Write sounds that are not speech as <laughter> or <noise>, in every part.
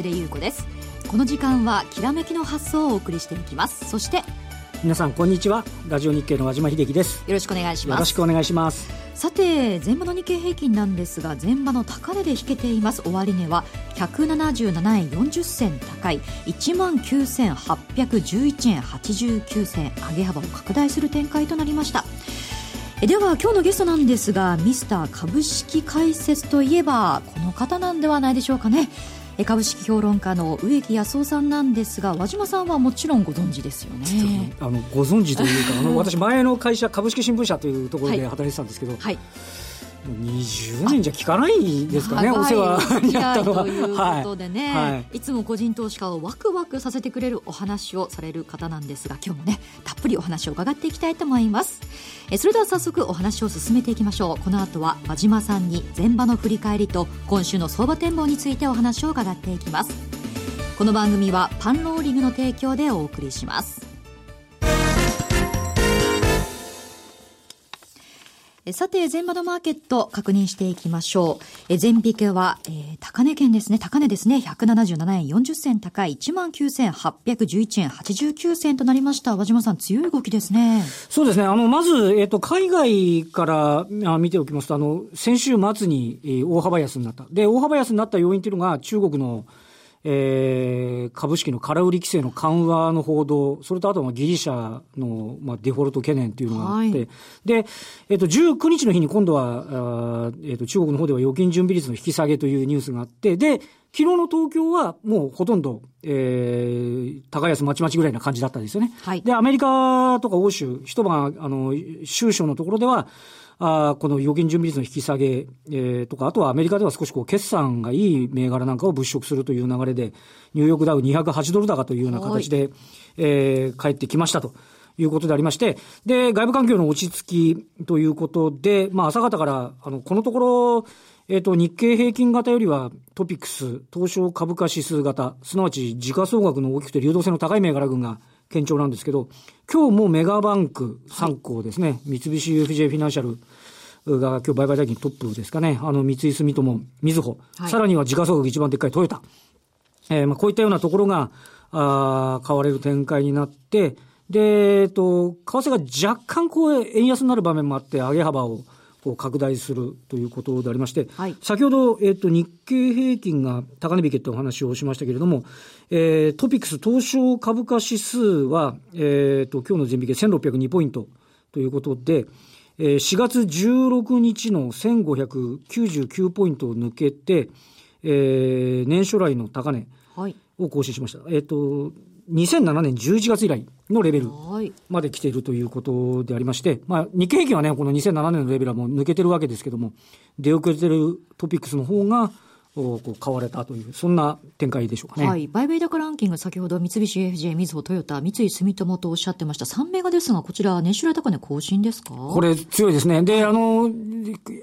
は江連優子です。この時間はきらめきの発想をお送りしていきます。そして皆さんこんにちは。ラジオ日経の和島秀樹です。よろしくお願いします。よろしくお願いします。さて前場の日経平均なんですが前場の高値で引けています。終値は177円40銭高い。1万9811円89銭。上げ幅を拡大する展開となりました。では今日のゲストなんですがミスター株式解説といえばこの方なんではないでしょうかね株式評論家の植木康夫さんなんですが和島さんはもちろんご存知ですよね。あのご存知というかあの <laughs> 私前の会社株式新聞社というところで働いてたんですけど、はい、20年じゃ聞かないですかね、お世話になったのは。ということでね、はい、いつも個人投資家をワクワクさせてくれるお話をされる方なんですが、今日もね、たっぷりお話を伺っていきたいと思います。えそれでは早速お話を進めていきましょう。この後は和島さんに前場の振り返りと今週の相場展望についてお話を伺っていきます。この番組はパンローリングの提供でお送りします。さて、前場のマーケット確認していきましょう。え前引けは、えー、高値圏ですね。高値ですね。177円40銭高い19,811円89銭となりました。和島さん、強い動きですね。そうですね。あの、まず、えっ、ー、と、海外からあ見ておきますと、あの、先週末に、えー、大幅安になった。で、大幅安になった要因というのが、中国のえー、株式の空売り規制の緩和の報道、それとあとはギリシャの、まあ、デフォルト懸念というのがあって、はい、で、えっ、ー、と、19日の日に今度は、あえっ、ー、と、中国の方では預金準備率の引き下げというニュースがあって、で、昨日の東京はもうほとんど、えー、高安まちまちぐらいな感じだったんですよね。はい、で、アメリカとか欧州、一晩、あの、収書のところでは、あこの預金準備率の引き下げ、えー、とか、あとはアメリカでは少しこう決算がいい銘柄なんかを物色するという流れで、ニューヨークダウ208ドル高というような形で、えー、帰ってきましたと。いうことでありまして、で、外部環境の落ち着きということで、まあ、朝方から、あの、このところ、えっ、ー、と、日経平均型よりはトピックス、東証株価指数型、すなわち時価総額の大きくて流動性の高い銘柄群が堅調なんですけど、今日もメガバンク3行ですね、はい、三菱 UFJ フィナンシャルが今日売買代金トップですかね、あの三井住友、みずほ、はい、さらには時価総額一番でっかいトヨタ、えー、まあこういったようなところが、あ買われる展開になって、で、えっと、為替が若干こう円安になる場面もあって、上げ幅をこう拡大するということでありまして、はい、先ほど、えっ、と、日経平均が高値引けってお話をしましたけれども、えー、トピックス東証株価指数は、えっ、と、今日の前引け1602ポイントということで、えー、4月16日の1599ポイントを抜けて、えー、年初来の高値を更新しました。はい、えっ、と、2007年11月以来のレベルまで来ているということでありまして、まあ、日経平均はね、この2007年のレベルはもう抜けてるわけですけども、出遅れてるトピックスの方が、こう買われたという、そんな展開でしょうかね。はい。売買高ランキング、先ほど三菱 UFJ、みずほ、トヨタ、三井住友とおっしゃってました。3メガですが、こちら、年収来高値更新ですか？これ、強いですね。で、あの、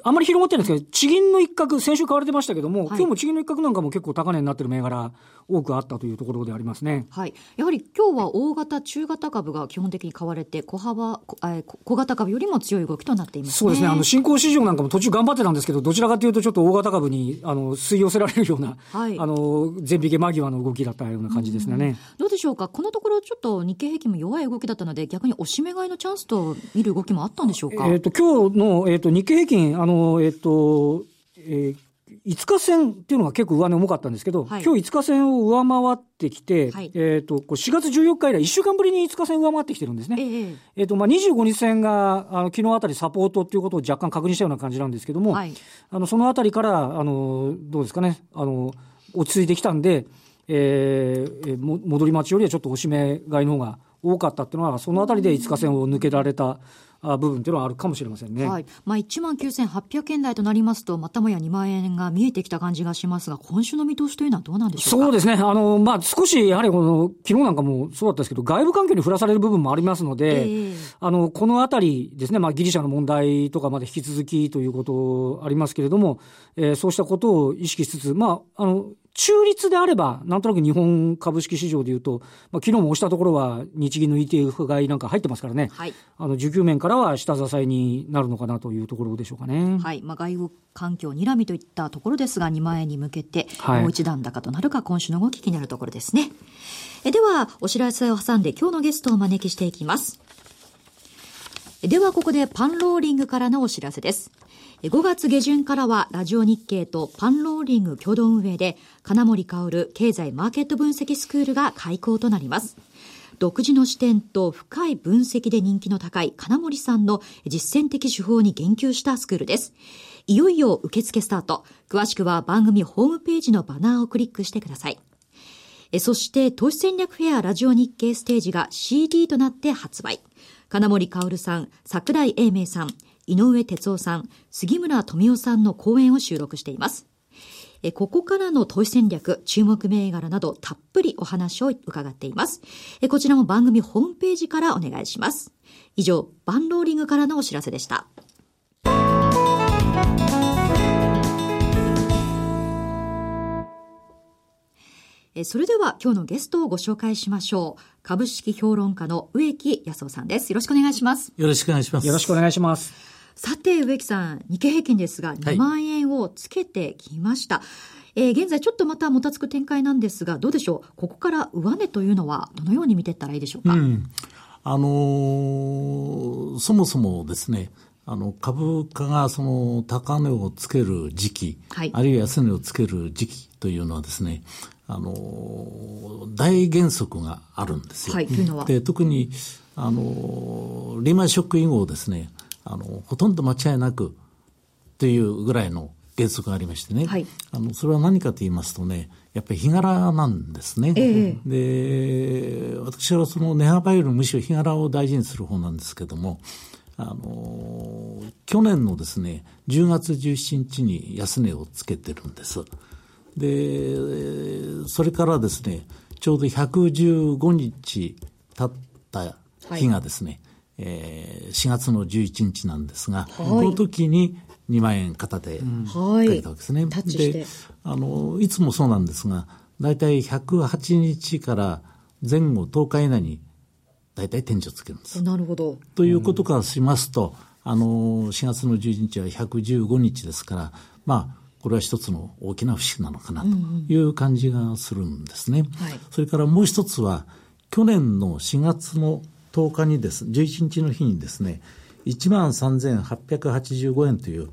あんまり広がってないんですけど、地銀の一角、先週買われてましたけども、はい、今日も地銀の一角なんかも結構高値になってる銘柄、多くあったというところでありますね。はい。やはり今日は大型、中型株が基本的に買われて、小幅、小型株よりも強い動きとなっています、ね、そうですね。あの、新興市場なんかも途中頑張ってたんですけど、どちらかというとちょっと大型株に、あの、吸い寄せられるような、はい、あの、全引け間際の動きだったような感じですね、うん。どうでしょうか？このところちょっと日経平均も弱い動きだったので、逆に押し目買いのチャンスと見る動きもあったんでしょうか？えっ、と、今日の、えっ、ー、と、日経平均、あの、えっ、ー、と、えー、5日線っていうのが結構上値重かったんですけど、はい、今日5日線を上回ってきて、はい、えっ、ー、と、4月14日以来、1週間ぶりに5日線上回ってきてるんですね。えー、えー、と、まあ、25日線が、あの、昨日あたりサポートっていうことを若干確認したような感じなんですけども、はい、あの、そのあたりから、あの、どうですかね、あの、落ち着いてきたんで、えー、も戻り待ちよりはちょっと押し目買いの方が多かったっていうのは、そのあたりで5日線を抜けられた部分というのはあるかもしれませんね。はい。まあ、1万9800円台となりますと、またもや2万円が見えてきた感じがしますが、今週の見通しというのはどうなんでしょうか？そうですね。あの、まあ、少し、やはりこの、昨日なんかもそうだったんですけど、外部環境に振らされる部分もありますので、えー、あの、このあたりですね、まあ、ギリシャの問題とかまで引き続きということありますけれども、えー、そうしたことを意識しつつ、まあ、あの、中立であれば、なんとなく日本株式市場でいうと、まあ、昨日も押したところは日銀の ETF 買いなんか入ってますからね。はい。あの、需給面からは下支えになるのかなというところでしょうかね。はい。まあ、外部環境睨みといったところですが、2万円に向けて、もう一段高となるか、今週の動き気になるところですね。えでは、お知らせを挟んで今日のゲストをお招きしていきます。ではここでパンローリングからのお知らせです。5月下旬からはラジオ日経とパンローリング共同運営で金森薫経済マーケット分析スクールが開講となります。独自の視点と深い分析で人気の高い金森さんの実践的手法に言及したスクールです。いよいよ受付スタート。詳しくは番組ホームページのバナーをクリックしてください。そして投資戦略フェアラジオ日経ステージが CD となって発売。金森薫さん、桜井英明さん、井上哲夫さん、杉村富夫さんの講演を収録しています。ここからの投資戦略、注目銘柄などたっぷりお話を伺っています。こちらも番組ホームページからお願いします。以上、バンローリングからのお知らせでした。それでは今日のゲストをご紹介しましょう。株式評論家の植木康夫さんです。よろしくお願いします。よろしくお願いします。よろしくお願いします。さて、植木さん、日経平均ですが、2万円をつけてきました。はい、えー、現在ちょっとまたもたつく展開なんですが、どうでしょう？ここから上値というのは、どのように見ていったらいいでしょうか、うん、あのー、そもそもですね、あの、株価がその高値をつける時期、はい、あるいは安値をつける時期というのはですね、あの、大原則があるんですよ。はい、で、特に、あの、リーマンショック以後ですね、あの、ほとんど間違いなくというぐらいの原則がありましてね、はい、あの、それは何かと言いますとね、やっぱり日柄なんですね。えー、で、私はその値幅よりむしろ日柄を大事にする方なんですけども、あの、去年のですね、10月17日に安値をつけてるんです。で、それからですね、ちょうど115日経った日がですね、はい、えー、4月の11日なんですが、はい、この時に2万円片手かけたわけですね。はい、で、あの、いつもそうなんですが、だいたい108日から前後10日以内に大体天井つけるんです。なるほど。ということからしますと、あの、4月の11日は115日ですから、まあ、これは一つの大きな節なのかなという感じがするんですね。うんうんはい、それからもう一つは、去年の4月の10日にです、11日の日にですね、1万3885円という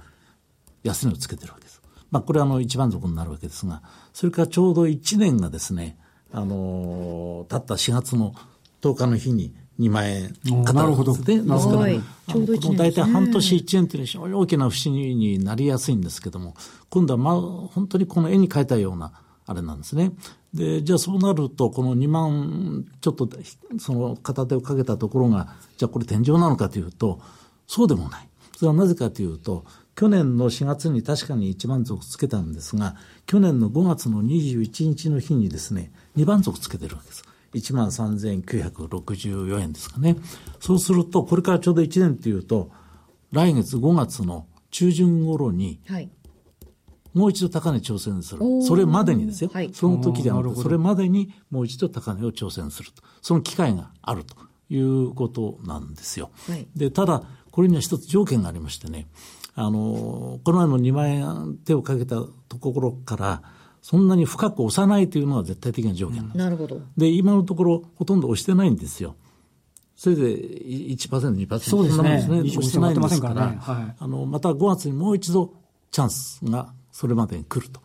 安値をつけてるわけです。まあ、これはあの一番底になるわけですが、それからちょうど1年がですね、あのー、たった4月の10日の日に2万円なるほど。で、ですから、ちょうど1年、大体半年1年というのは非常に大きな節になりやすいんですけども、今度はまあ、本当にこの絵に描いたような、あれなんですね。で、じゃあそうなると、この2万、ちょっと、その片手をかけたところが、じゃあこれ天井なのかというと、そうでもない。それはなぜかというと、去年の4月に確かに1番底つけたんですが、去年の5月の21日の日にですね、2番底つけてるわけです。1万3964円ですかね。そうすると、これからちょうど1年というと、来月5月の中旬頃に、もう一度高値挑戦する。それまでにですよ。はい、その時ではなくそれまでにもう一度高値を挑戦すると。その機会があるということなんですよ。はい、で、ただ、これには一つ条件がありましてね、あの、この前の2万円手をかけたところから、そんなに深く押さないというのは絶対的な条件なんです。なるほど。で、今のところほとんど押してないんですよ。それで1%、2%。そうですね。そんなもんですね。押してないんですから、ねはい、あの、また5月にもう一度チャンスがそれまでに来ると。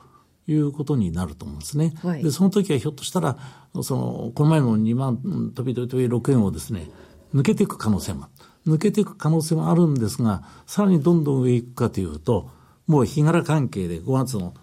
いうことになると思うんですね。はい、で、その時はひょっとしたら、その、この前の2万飛び飛び飛び6円をですね、抜けていく可能性も抜けていく可能性もあるんですが、さらにどんどん上行くかというと、もう日柄関係で5月の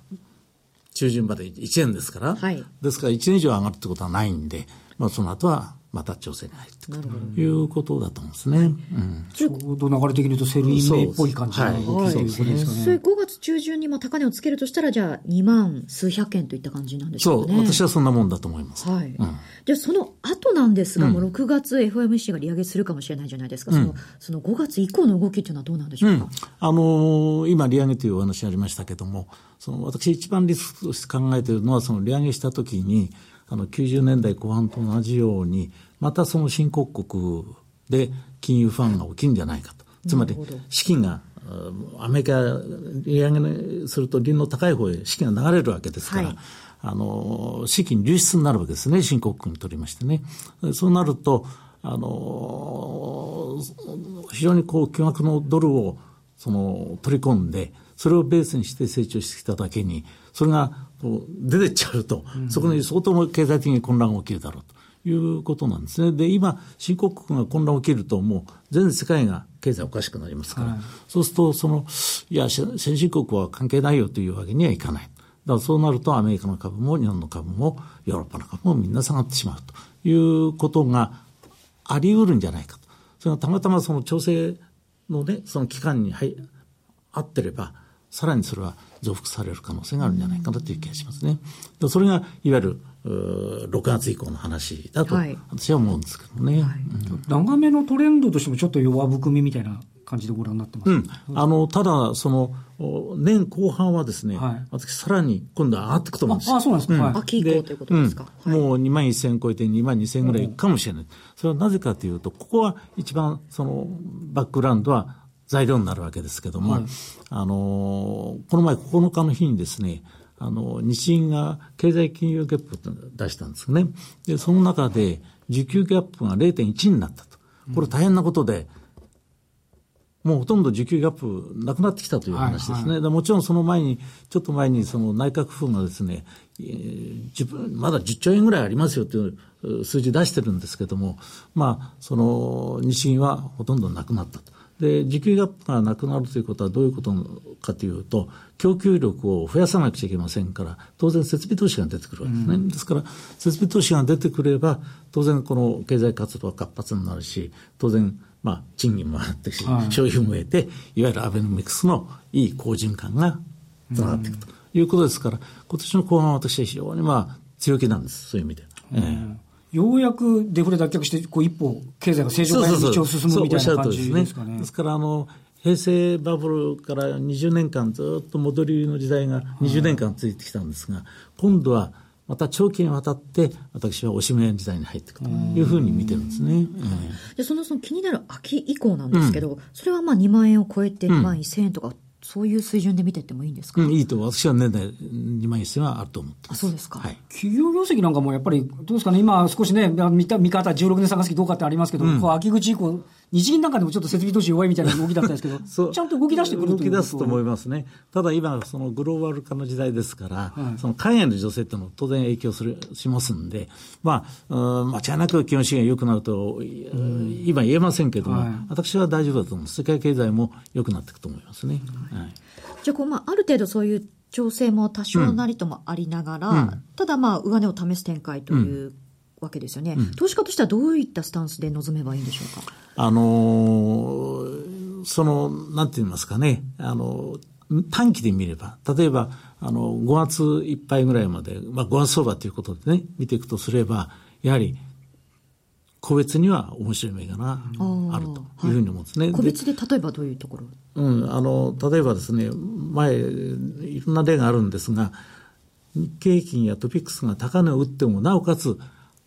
中旬まで1円ですから、はい、ですから1年以上上がるってことはないんで、まあ、その後はまた調整に入ってくるということだと思うんですね。うん、ちょうど流れ的に言うとセルインメっぽい感じの動きということですかね。それ5月中旬にまあ高値をつけるとしたら、じゃあ2万数百円といった感じなんでしょうかね。そう、私はそんなもんだと思います。はい。うん、じゃあその後なんですが、もう6月 FOMC が利上げするかもしれないじゃないですか。その、その5月以降の動きっていうのはどうなんでしょうか。あのー、今利上げというお話ありましたけども、その私一番リスクとして考えているのは、その利上げしたときに、あの90年代後半と同じように、またその新興国で金融不安が起きるんじゃないかと。つまり、資金が、アメリカ利上げすると、輪の高い方へ資金が流れるわけですから、はい、あの、資金流出になるわけですね、新興国にとりましてね。そうなると、あの、非常にこう、巨額のドルを、その、取り込んで、それをベースにして成長してきただけに、それが出てっちゃうと、そこに相当経済的に混乱が起きるだろうということなんですね。で、今、新興国が混乱起きると、もう全世界が経済おかしくなりますから、はい、そうすると、その、いや、先進国は関係ないよというわけにはいかない。だからそうなるとアメリカの株も日本の株もヨーロッパの株もみんな下がってしまうということがあり得るんじゃないかと。それがたまたまその調整のね、その期間に入合ってれば、さらにそれは増幅される可能性があるんじゃないかなという気がしますね。それがいわゆる6月以降の話だと私は思うんですけどね。はい。うん、長めのトレンドとしてもちょっと弱含みみたいな感じでご覧になってます、うん、あのただ、その年後半はですね、はい、私、さらに今度は上がっていくと思うんですああ、そうなんですか、うん、秋以降ということですか？うん、もう2万1000超えて2万2000ぐらいいくかもしれない、それはなぜかというと、ここは一番そのバックグラウンドは材料になるわけですけども、はい、あの、この前9日の日にですね、あの、日銀が経済金融ギャップを出したんですね。で、その中で、需給ギャップが0.1になったと。これ大変なことで、もうほとんど需給ギャップなくなってきたという話ですね。はいはい、もちろんその前に、ちょっと前にその内閣府がですね、えー、まだ10兆円ぐらいありますよという数字出してるんですけども、まあ、その日銀はほとんどなくなったと。で、需給ギャップがなくなるということはどういうことかというと、供給力を増やさなくちゃいけませんから、当然設備投資が出てくるわけですね。うん、ですから、設備投資が出てくれば、当然この経済活動は活発になるし、当然、まあ、賃金も上がってし、はい、消費も増えて、いわゆるアベノミクスのいい好循環がつながっていくということですから、今年の後半は私は非常にまあ、強気なんです、そういう意味で。うん、えーようやくデフレ脱却して、こう一歩、経済が正常化に道を進むみたいな感じですかね。ですからあの平成バブルから20年間ずっと戻りの時代が20年間続いてきたんですが、今度はまた長期にわたって私はおしめ時代に入っていくというふうに見てるんですね。でそのその気になる秋以降なんですけど、うん、それはまあ2万円を超えて2万1000円とかそういう水準で見ていってもいいんですか、うん、いいと、私は年内2万1000はあると思ってあ、そうですか。はい。企業業績なんかもやっぱり、どうですかね、今少しね、見た見方、16年探す期どうかってありますけど、うん、こう秋口以降、日銀なんかでもちょっと設備投資弱いみたいな動きだったんですけど、<laughs> ちゃんと動き出してくる動き出すと思いますね。ただ今、そのグローバル化の時代ですから、はい、その海外の女性っていうのは当然影響するしますんで、まあ、間違いなく基本資源良くなると、今言えませんけども、はい、私は大丈夫だと思う。世界経済も良くなっていくと思いますね。はい、じゃあこう、まあ、ある程度そういう調整も多少なりともありながら、うん、ただまあ、上値を試す展開というわけですよね、うん、投資家としてはどういったスタンスで臨めばいいんでしょうか？あのー、その、なんて言いますかね、あの、短期で見れば、例えば、あの、5月いっぱいぐらいまで、まあ、5月相場ということでね、見ていくとすれば、やはり、個別には面白い銘柄があるというふうに思うんですね。はい、個別で例えばどういうところ？うん、あの、例えばですね、前、いろんな例があるんですが、日経平均やトピックスが高値を打っても、なおかつ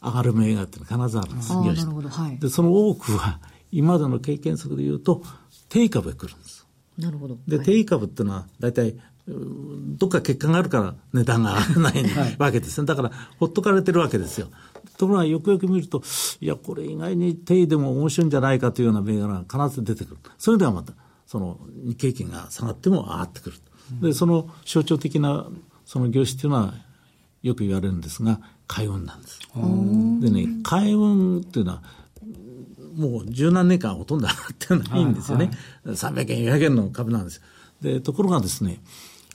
上がる銘柄っていうのは必ずあるんです。なるほど、はい。で、その多くは、今までの経験則で言うと、定株へ来るんです。なるほど。で、はい、定株っていうのは、大体、どっか結果があるから値段が上がらない <laughs> わけですね。だから、ほっとかれてるわけですよ。ところが、よくよく見ると、いや、これ意外に定位でも面白いんじゃないかというような銘柄が必ず出てくる。それではまた、その日経金が下がっても上がってくる。で、その象徴的なその業種っていうのは、よく言われるんですが、海運なんです。でね、海運っていうのは、もう十何年間ほとんど上がってないんですよね。はいはい、300円、400円の株なんです。で、ところがですね、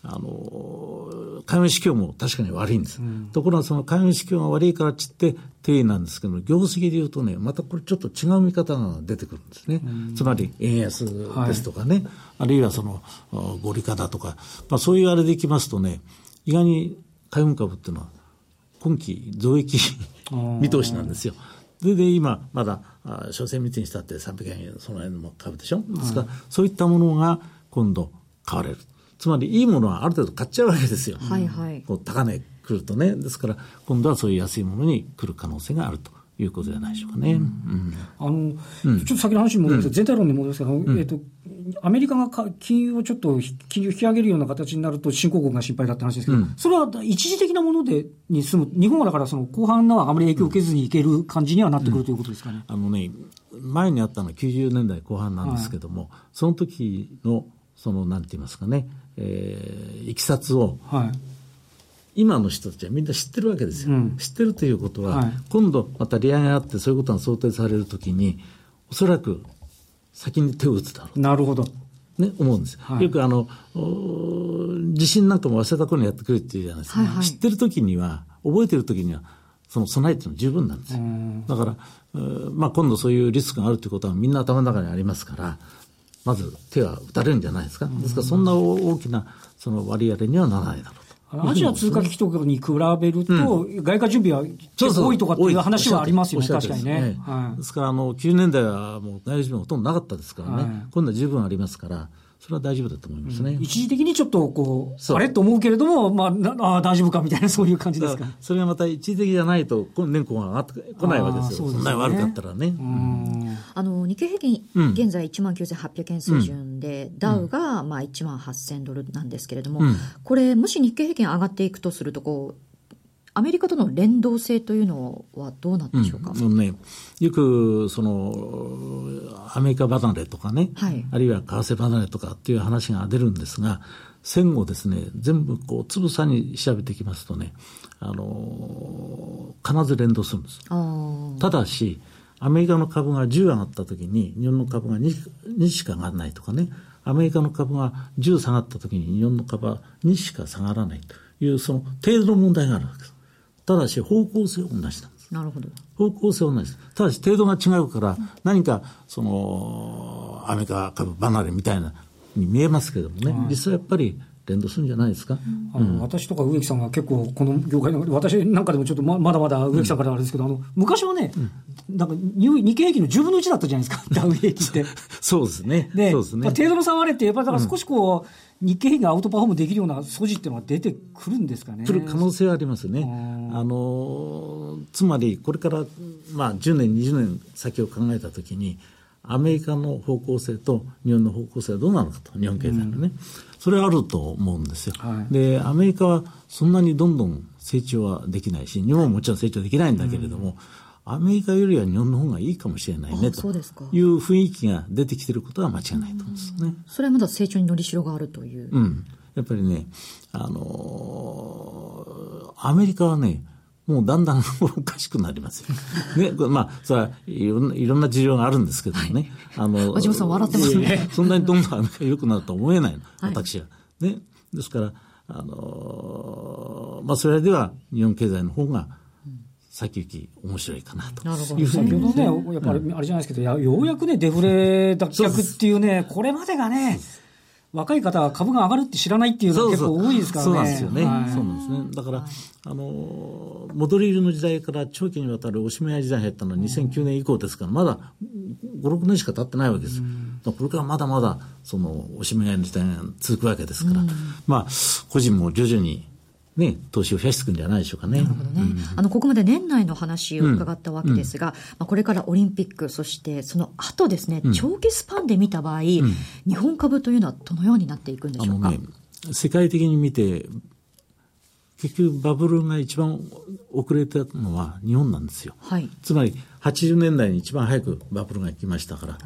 あの、海運市況も確かに悪いんです。うん、ところがその海運市況が悪いからちって定位なんですけど、業績で言うとね、またこれちょっと違う見方が出てくるんですね。つまり円安ですとかね、はい、あるいはその合理化だとか、まあそういうあれでいきますとね、意外に海運株っていうのは今期増益見通しなんですよ。それで今、まだ、所詮密にしたって300円、その辺の株でしょ？ですから、そういったものが今度買われる。つまり、いいものはある程度買っちゃうわけですよ。はいはい。こう高値来るとね。ですから、今度はそういう安いものに来る可能性があると。いうことじゃないでしょうかね。うん、あの、うん、ちょっと先の話に戻ります、うん、全体論に戻りますけど、うん、えっ、と、アメリカが金融をちょっと金融引き上げるような形になると新興国が心配だって話ですけど、それは一時的なものでに済む、日本はだからその後半はあまり影響を受けずにいける感じにはなってくるということですかね。あのね、前にあったのは90年代後半なんですけども、はい、その時の、その、なんて言いますかね、えー、いきさつを、はい今の人たちはみんな知ってるわけですよ。うん、知ってるということは、はい、今度また利上げがあってそういうことが想定されるときに、おそらく先に手を打つだろう。なるほど。ね、思うんです。はい、よくあの、地震なんかも忘れた頃にやってくるっていうじゃないですか。はいはい、知ってるときには、覚えてるときには、その備えっていうのは十分なんですよ。だから、まあ今度そういうリスクがあるということはみんな頭の中にありますから、まず手は打たれるんじゃないですか。ですからそんな大きなその割合にはならないだろう。アジア通貨危機とかに比べると、外貨準備は結構多いとかっていう話はありますよね、確かにね。ですから、あの、90年代はもう外貨準備ほとんどなかったですからね、今度は十分ありますから、それは大丈夫だと思いますね。うん、一時的にちょっとこう、あれ？と思うけれども、まあ、<laughs> あ大丈夫かみたいな、そういう感じですか？それがまた一時的じゃないと、年功が上がってこないわけですよ。そんなに悪かったらね。あの、日経平均、現在1万9800円水準で、うん、ダウがまあ1万8000ドルなんですけれども、うん、これ、もし日経平均上がっていくとすると、こう、アメリカとの連動性というのはどうなんでしょうか、うん、ね、よくそのアメリカ離れとかね、はい、あるいは為替離れとかっていう話が出るんですが、戦後ですね、全部こうつぶさに調べていきますとね、あの必ず連動するんです。ただし、アメリカの株が10上がったときに、日本の株が 2, 2しか上がらないとかね、アメリカの株が10下がったときに日本の株は2しか下がらないという、その程度の問題があるわけです。ただし方向性は同じなんです。なるほど。方向性は同じです。ただし程度が違うから、何か、その、アメリカ株離れみたいなに見えますけどもね、実際やっぱり連動するんじゃないですか、あの、うん、私とか植木さんが結構、この業界の、私なんかでもちょっとまだまだ植木さんからあれですけど、うん、あの昔はね、うん、なんか日経平均の10分の1だったじゃないですか、<laughs> ダウ平均って。そうですね。で、そうですね、程度の差はあれって、やっぱりだから少しこう、日経平均がアウトパフォームできるような素地っていうのは出てくるんですかね。来る可能性はありますね。あのつまり、これから、まあ、10年、20年先を考えたときに、アメリカの方向性と日本の方向性はどうなのかと、日本経済のね、うん、それはあると思うんですよ、はい、で、アメリカはそんなにどんどん成長はできない。し、日本ももちろん成長できないんだけれども、うん。アメリカよりは日本の方がいいかもしれないねと。いう雰囲気が出てきていることは間違いないと思うんですね。それはまだ成長にのりしろがあるという。うん。やっぱりね、あのー、アメリカはね、もうだんだんおかしくなりますよ。<laughs> ね、まあ、それはいろんな、いろんな事情があるんですけどもね。はい、あの、和島さん笑ってますね。そんなにどんどん良くなるとは思えないの、私は。ね。ですから、あのー、まあ、それでは日本経済の方が、先行き面白いかなというふうに、先ほどね、やっぱりあれじゃないですけど、ようやくね、デフレ脱却っていうね、これまでがね、若い方は株が上がるって知らないっていうのが結構多いですからね。そうなんですよね。はい、そうなんですね。だから、あの、戻り入りの時代から長期にわたるおしめ屋時代入ったのは2009年以降ですから、まだ5、6年しか経ってないわけですよ。これからまだまだ、その、おしめ屋の時代が続くわけですから、まあ、個人も徐々にね、投資を増やしていくんじゃないでしょうかね。なるほどね。うん、あの、ここまで年内の話を伺ったわけですが、うん、まあ、これからオリンピック、そしてその後ですね、長期スパンで見た場合、日本株というのはどのようになっていくんでしょうか？ね、世界的に見て、結局バブルが一番遅れたのは日本なんですよ。はい、つまり80年代に一番早くバブルが来ましたから、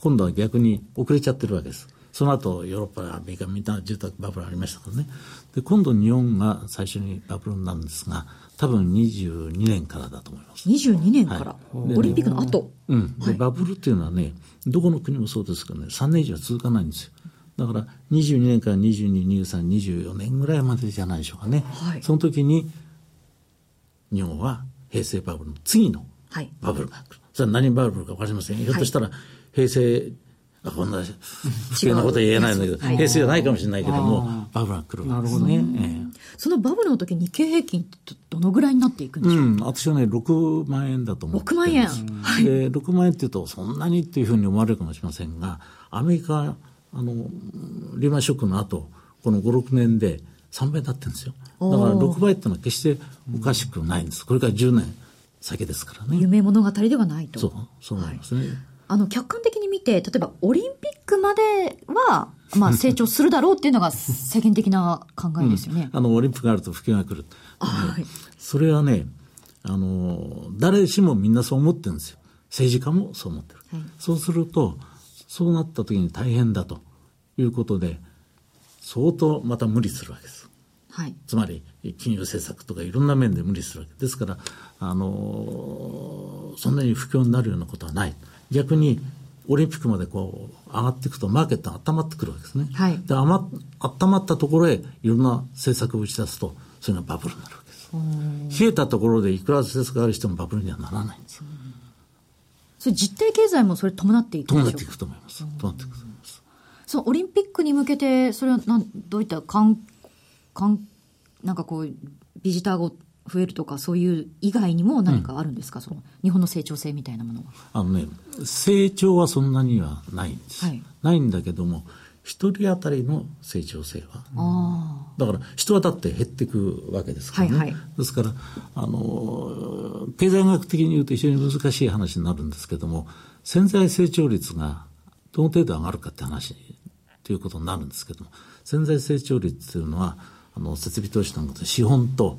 今度は逆に遅れちゃってるわけです。その後、ヨーロッパ、アメリカ、みんな住宅バブルありましたからね。で、今度日本が最初にバブルになるんですが、多分22年からだと思います。22年から、はい、オリンピックの後？うん。で、バブルっていうのはね、どこの国もそうですけどね、3年以上は続かないんですよ。だから22年から22、23、24年ぐらいまでじゃないでしょうかね。はいその時に、日本は平成バブルの次のはいバブルが来る。それは何バブルか分かりません。ひょっとしたら、平成、あこんな不敬なことは言えないんだけど、はい平成じゃないかもしれないけどあも、バブルが来るわけですね。ええ。そのバブルの時日経平均ってどどのぐらいになっていくんでしょう、うん、私はね、6万円だと思って6万円るんです。で、6万円っていうと、そんなにっていうふうに思われるかもしれませんが、アメリカ、あの、リーマンショックの後、この5、6年で3倍になってるんですよ。だから6倍っていうのは決しておかしくないんです。これから10年先ですからね。夢物語ではないと。そう、そう思いますね。あの客観的に見て例えばオリンピックまでは、まあ、<laughs> 成長するだろうっていうのが世間的な考えですよね、あの、オリンピックがあると不景が来る。はいそれはね、あの、誰しもみんなそう思ってるんですよ。政治家もそう思ってる。そうすると、そうなった時に大変だということで、相当また無理するわけです。はいつまり、金融政策とかいろんな面で無理するわけですから、あの、そんなに不況になるようなことはない。逆に、オリンピックまでこう上がっていくとマーケットが温まってくるわけですね。はいで、あま、温まったところへいろんな政策を打ち出すと、それがバブルになるわけです。冷えたところでいくら政策があるしてもバブルにはならないんですよ。それ実体経済もそれ伴っていく伴っていくと思います。伴っていくと思います。そのオリンピックに向けてそれはなんどういったかんかんなんかこうビジターが増えるとかそういう以外にも何かあるんですか、その日本の成長性みたいなものはあのね、成長はそんなにはないんです。はいないんだけども、一人当たりの成長性は。あだから人はだって減っていくわけですからね。はいはいですから、あの、経済学的に言うと非常に難しい話になるんですけども、潜在成長率がどの程度上がるかって話ということになるんですけども、潜在成長率というのは、あの、設備投資なんかで資本と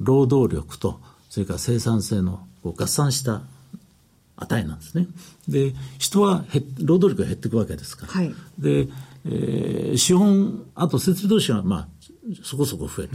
労働力と、それから生産性の合算した値なんですね。で、人は労働力が減っていくわけですから。はいで、えー資本、あと設備投資はまあ、そこそこ増える。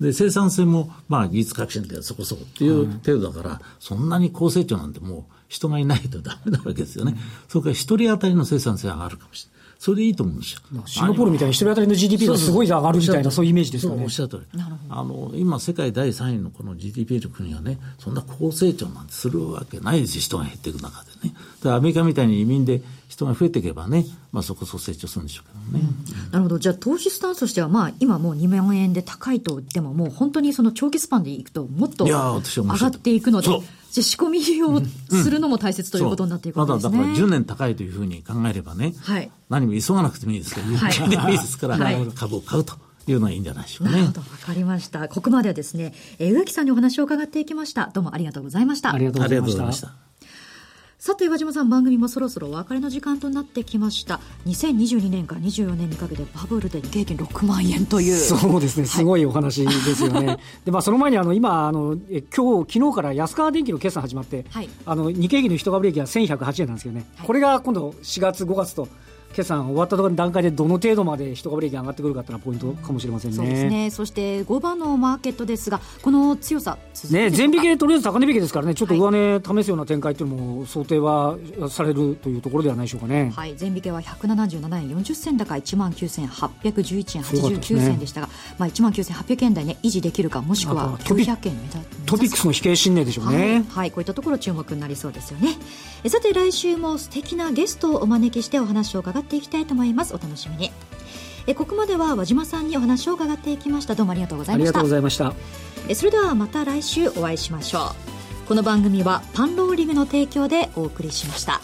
で、生産性もまあ技術革新でそこそこっていう程度だから、そんなに高成長なんてもう人がいないとダメなわけですよね。それから一人当たりの生産性が上がるかもしれない。それでいいと思うんですよ。シンガポールみたいに一人当たりの GDP がすごい上がるみたいな、そういうイメージですよねおっ。しゃる通り。あの、今、世界第3位のこの GDP の国がね、そんな高成長なんてするわけないですよ、人が減っていく中でね。でアメリカみたいに移民で人が増えていけばね、まあそこそこ成長するんでしょうけどね。なるほどじゃあ投資スタンスとしてはまあ今もう2万円で高いと言ってももう本当にその長期スパンでいくともっとい上がっていくのでじゃあ仕込みをするのも大切ということになっていくわけですね。まだだから10年高いというふうに考えればね、はい何も急がなくてもいいですけど、ゆっでもいいですから、はい株を買うというのがいいんじゃないでしょうかねなるほ。ど、わかりました。ここまではですね、えー植木さんにお話を伺っていきました。どうもありがとうございました。ありがとうございました。さて、岩島さん、番組もそろそろお別れの時間となってきました。2022年から24年にかけてバブルで日経平均6万円という。そうですね、すごいお話ですよね。で、まあ、その前に、あの、今、あの、え今日、昨日から安川電機の決算始まって、はいあの、日経平均の一株利益は1108円なんですけどね、はいこれが今度4月、5月と、決算終わった段階でどの程度まで一株利益が上がってくるかっていうのはポイントかもしれませんね。そうですね。そして5番のマーケットですが、この強さ、ね、全引けとりあえず高値引けですからね、ちょっと上値試すような展開っていうのも想定はされるというところではないでしょうかね。はい、全引けは177円40銭高1万9811円89すごかったですね。銭でしたが、まあ、1万9800円台ね維持できるかもしくはあとトピ900円目指トピックスの引け新値でしょうね。はい、はい、こういったところ注目になりそうですよね。えさて来週も素敵なゲストをお招きしてお話を伺っていきたいと思います。お楽しみに。えここまでは和島さんにお話を伺っていきました。どうもありがとうございました。ありがとうございました。えそれではまた来週お会いしましょう。この番組はパンローリングの提供でお送りしました